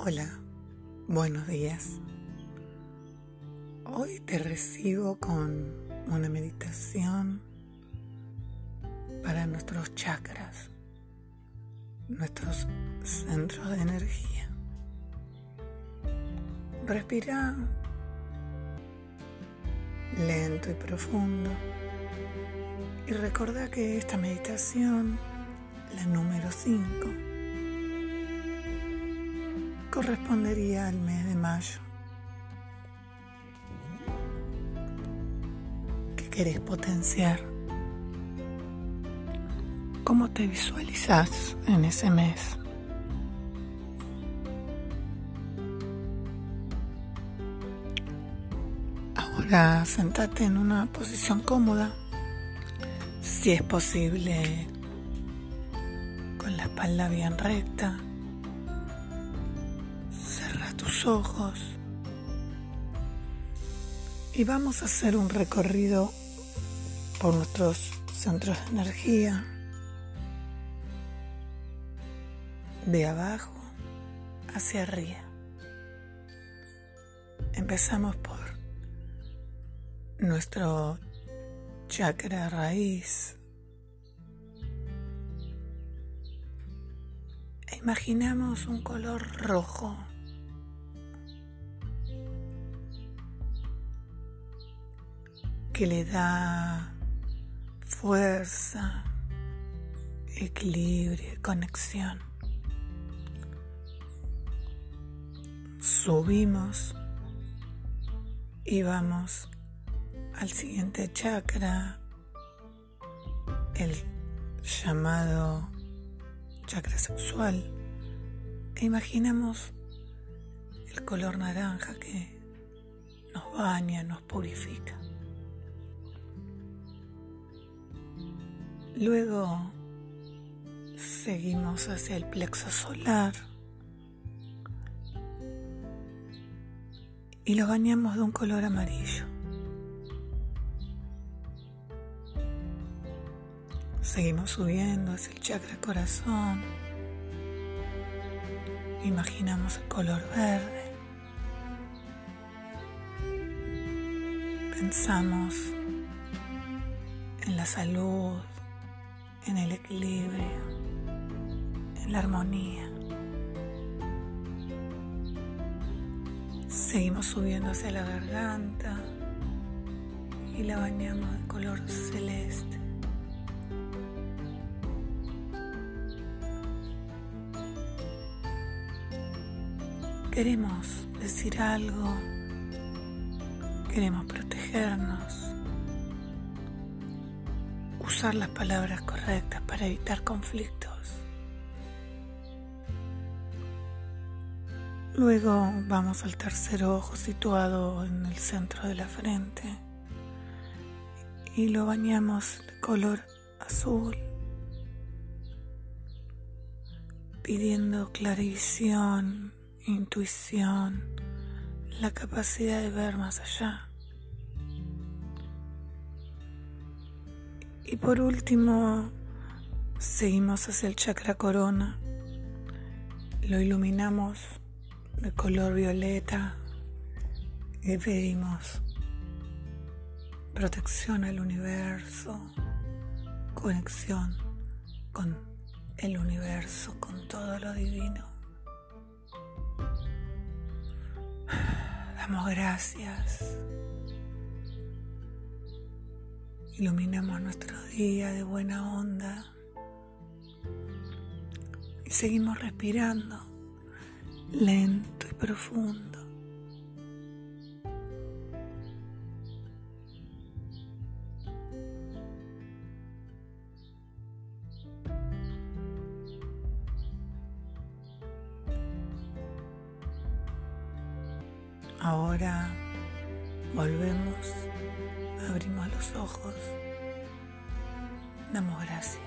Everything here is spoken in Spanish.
Hola, buenos días. Hoy te recibo con una meditación para nuestros chakras, nuestros centros de energía. Respira lento y profundo y recuerda que esta meditación, la número 5, correspondería al mes de mayo. ¿Qué querés potenciar? ¿Cómo te visualizas en ese mes? Ahora sentate en una posición cómoda, si es posible, con la espalda bien recta ojos y vamos a hacer un recorrido por nuestros centros de energía de abajo hacia arriba. Empezamos por nuestro chakra raíz. E imaginamos un color rojo. Que le da fuerza, equilibrio, conexión. Subimos y vamos al siguiente chakra, el llamado chakra sexual, e imaginamos el color naranja que nos baña, nos purifica. Luego seguimos hacia el plexo solar y lo bañamos de un color amarillo. Seguimos subiendo hacia el chakra corazón. Imaginamos el color verde. Pensamos en la salud, en el equilibrio, en la armonía. Seguimos subiendo hacia la garganta y la bañamos de color celeste. Queremos decir algo, queremos protegernos usar las palabras correctas para evitar conflictos. Luego vamos al tercer ojo situado en el centro de la frente y lo bañamos de color azul, pidiendo clarivisión, intuición, la capacidad de ver más allá. Y por último, seguimos hacia el chakra corona. Lo iluminamos de color violeta y pedimos protección al universo, conexión con el universo, con todo lo divino. Damos gracias. Iluminamos nuestro día de buena onda y seguimos respirando lento y profundo. Ahora volvemos abrimos los ojos, damos gracias.